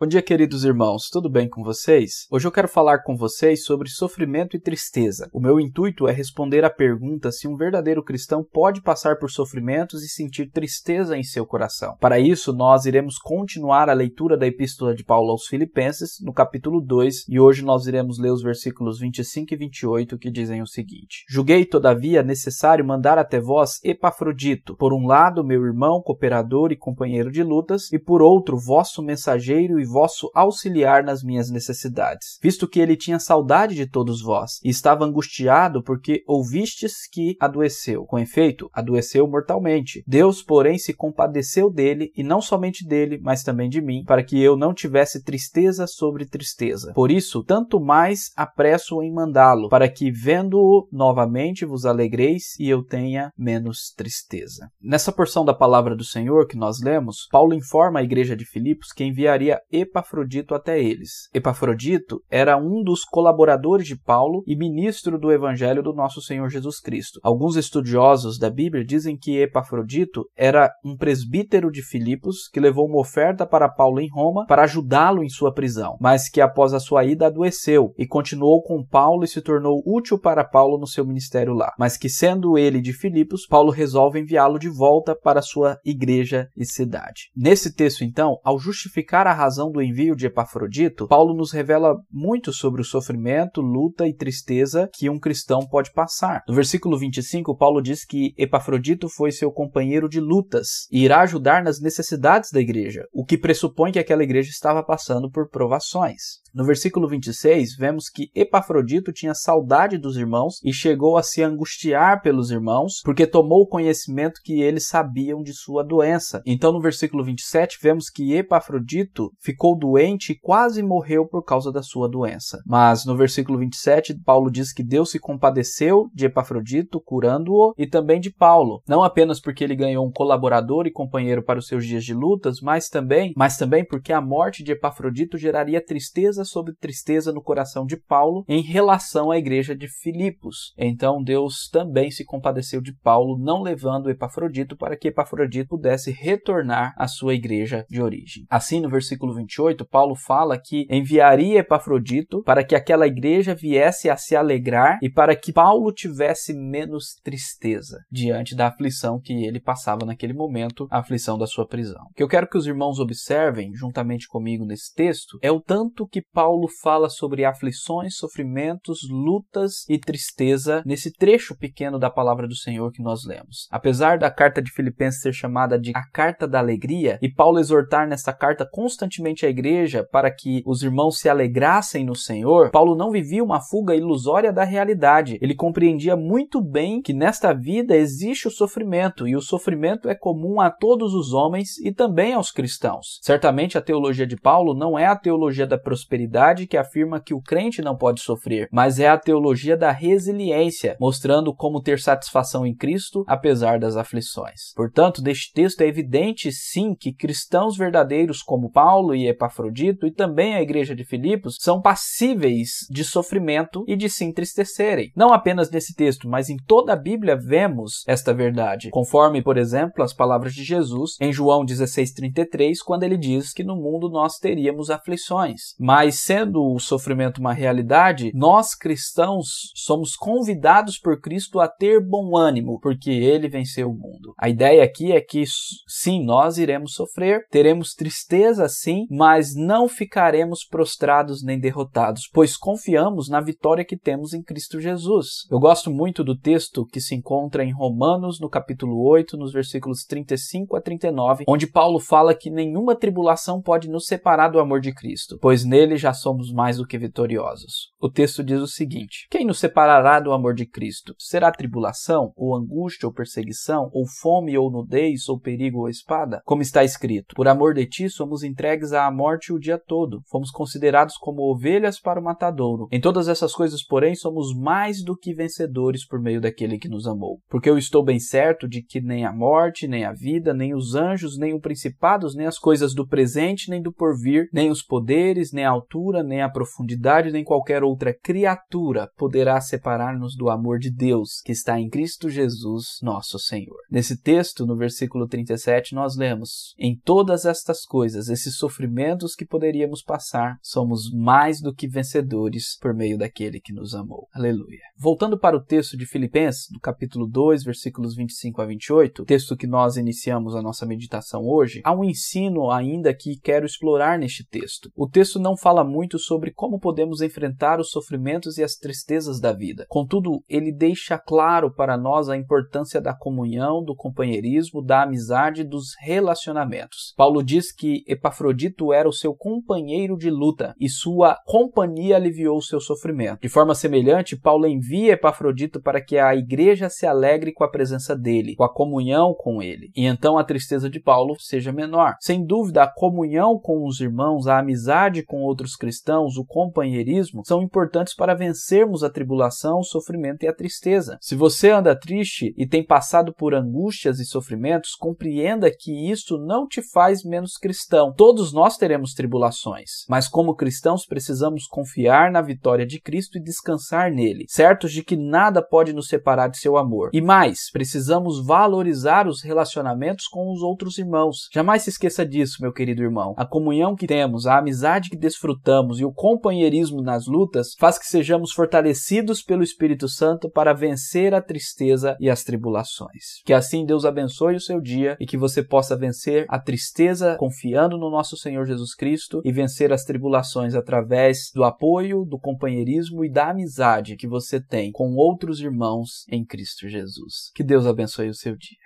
Bom dia, queridos irmãos, tudo bem com vocês? Hoje eu quero falar com vocês sobre sofrimento e tristeza. O meu intuito é responder à pergunta se um verdadeiro cristão pode passar por sofrimentos e sentir tristeza em seu coração. Para isso, nós iremos continuar a leitura da Epístola de Paulo aos Filipenses, no capítulo 2, e hoje nós iremos ler os versículos 25 e 28 que dizem o seguinte: Julguei, todavia, necessário mandar até vós Epafrodito, por um lado, meu irmão, cooperador e companheiro de lutas, e por outro, vosso mensageiro e vosso auxiliar nas minhas necessidades, visto que ele tinha saudade de todos vós, e estava angustiado porque ouvistes que adoeceu. Com efeito, adoeceu mortalmente. Deus, porém, se compadeceu dele, e não somente dele, mas também de mim, para que eu não tivesse tristeza sobre tristeza. Por isso, tanto mais apresso em mandá-lo, para que, vendo-o novamente, vos alegreis e eu tenha menos tristeza. Nessa porção da palavra do Senhor que nós lemos, Paulo informa a igreja de Filipos que enviaria Epafrodito até eles. Epafrodito era um dos colaboradores de Paulo e ministro do evangelho do nosso Senhor Jesus Cristo. Alguns estudiosos da Bíblia dizem que Epafrodito era um presbítero de Filipos que levou uma oferta para Paulo em Roma para ajudá-lo em sua prisão, mas que após a sua ida adoeceu e continuou com Paulo e se tornou útil para Paulo no seu ministério lá. Mas que sendo ele de Filipos, Paulo resolve enviá-lo de volta para sua igreja e cidade. Nesse texto então, ao justificar a razão do envio de Epafrodito, Paulo nos revela muito sobre o sofrimento, luta e tristeza que um cristão pode passar. No versículo 25, Paulo diz que Epafrodito foi seu companheiro de lutas e irá ajudar nas necessidades da igreja, o que pressupõe que aquela igreja estava passando por provações. No versículo 26, vemos que Epafrodito tinha saudade dos irmãos e chegou a se angustiar pelos irmãos, porque tomou conhecimento que eles sabiam de sua doença. Então, no versículo 27, vemos que Epafrodito ficou doente e quase morreu por causa da sua doença. Mas no versículo 27, Paulo diz que Deus se compadeceu de Epafrodito, curando-o, e também de Paulo, não apenas porque ele ganhou um colaborador e companheiro para os seus dias de lutas, mas também, mas também porque a morte de Epafrodito geraria tristeza sobre tristeza no coração de Paulo em relação à igreja de Filipos. Então Deus também se compadeceu de Paulo, não levando Epafrodito para que Epafrodito pudesse retornar à sua igreja de origem. Assim, no versículo 28, Paulo fala que enviaria Epafrodito para que aquela igreja viesse a se alegrar e para que Paulo tivesse menos tristeza diante da aflição que ele passava naquele momento, a aflição da sua prisão. O que eu quero que os irmãos observem, juntamente comigo nesse texto, é o tanto que Paulo fala sobre aflições, sofrimentos, lutas e tristeza nesse trecho pequeno da palavra do Senhor que nós lemos. Apesar da carta de Filipenses ser chamada de a carta da alegria e Paulo exortar nessa carta constantemente a igreja para que os irmãos se alegrassem no Senhor, Paulo não vivia uma fuga ilusória da realidade. Ele compreendia muito bem que nesta vida existe o sofrimento e o sofrimento é comum a todos os homens e também aos cristãos. Certamente a teologia de Paulo não é a teologia da prosperidade que afirma que o crente não pode sofrer, mas é a teologia da resiliência, mostrando como ter satisfação em Cristo apesar das aflições. Portanto, deste texto é evidente sim que cristãos verdadeiros como Paulo e Epafrodito e também a igreja de Filipos são passíveis de sofrimento e de se entristecerem. Não apenas nesse texto, mas em toda a Bíblia vemos esta verdade, conforme, por exemplo, as palavras de Jesus em João 16:33, quando ele diz que no mundo nós teríamos aflições, mas sendo o sofrimento uma realidade, nós cristãos somos convidados por Cristo a ter bom ânimo, porque ele venceu o mundo. A ideia aqui é que sim, nós iremos sofrer, teremos tristeza sim, mas não ficaremos prostrados nem derrotados, pois confiamos na vitória que temos em Cristo Jesus. Eu gosto muito do texto que se encontra em Romanos, no capítulo 8, nos versículos 35 a 39, onde Paulo fala que nenhuma tribulação pode nos separar do amor de Cristo, pois nele já somos mais do que vitoriosos. O texto diz o seguinte: Quem nos separará do amor de Cristo? Será tribulação, ou angústia, ou perseguição, ou fome, ou nudez, ou perigo, ou espada? Como está escrito: Por amor de ti somos entregues à morte o dia todo, fomos considerados como ovelhas para o matadouro. Em todas essas coisas, porém, somos mais do que vencedores por meio daquele que nos amou. Porque eu estou bem certo de que nem a morte, nem a vida, nem os anjos, nem os principados, nem as coisas do presente, nem do porvir, nem os poderes, nem a altura, nem a profundidade, nem qualquer outra criatura poderá separar-nos do amor de Deus que está em Cristo Jesus, nosso Senhor. Nesse texto, no versículo 37, nós lemos: Em todas estas coisas, esse sofrimento sofrimentos que poderíamos passar, somos mais do que vencedores por meio daquele que nos amou. Aleluia. Voltando para o texto de Filipenses, do capítulo 2, versículos 25 a 28, texto que nós iniciamos a nossa meditação hoje, há um ensino ainda que quero explorar neste texto. O texto não fala muito sobre como podemos enfrentar os sofrimentos e as tristezas da vida. Contudo, ele deixa claro para nós a importância da comunhão, do companheirismo, da amizade, dos relacionamentos. Paulo diz que Epafrodito era o seu companheiro de luta e sua companhia aliviou o seu sofrimento. De forma semelhante, Paulo envia Epafrodito para que a igreja se alegre com a presença dele, com a comunhão com ele, e então a tristeza de Paulo seja menor. Sem dúvida, a comunhão com os irmãos, a amizade com outros cristãos, o companheirismo são importantes para vencermos a tribulação, o sofrimento e a tristeza. Se você anda triste e tem passado por angústias e sofrimentos, compreenda que isso não te faz menos cristão. Todos nós teremos tribulações, mas como cristãos precisamos confiar na vitória de Cristo e descansar nele, certos de que nada pode nos separar de seu amor. E mais, precisamos valorizar os relacionamentos com os outros irmãos. Jamais se esqueça disso, meu querido irmão. A comunhão que temos, a amizade que desfrutamos e o companheirismo nas lutas faz que sejamos fortalecidos pelo Espírito Santo para vencer a tristeza e as tribulações. Que assim Deus abençoe o seu dia e que você possa vencer a tristeza confiando no nosso Senhor Jesus Cristo e vencer as tribulações através do apoio, do companheirismo e da amizade que você tem com outros irmãos em Cristo Jesus. Que Deus abençoe o seu dia.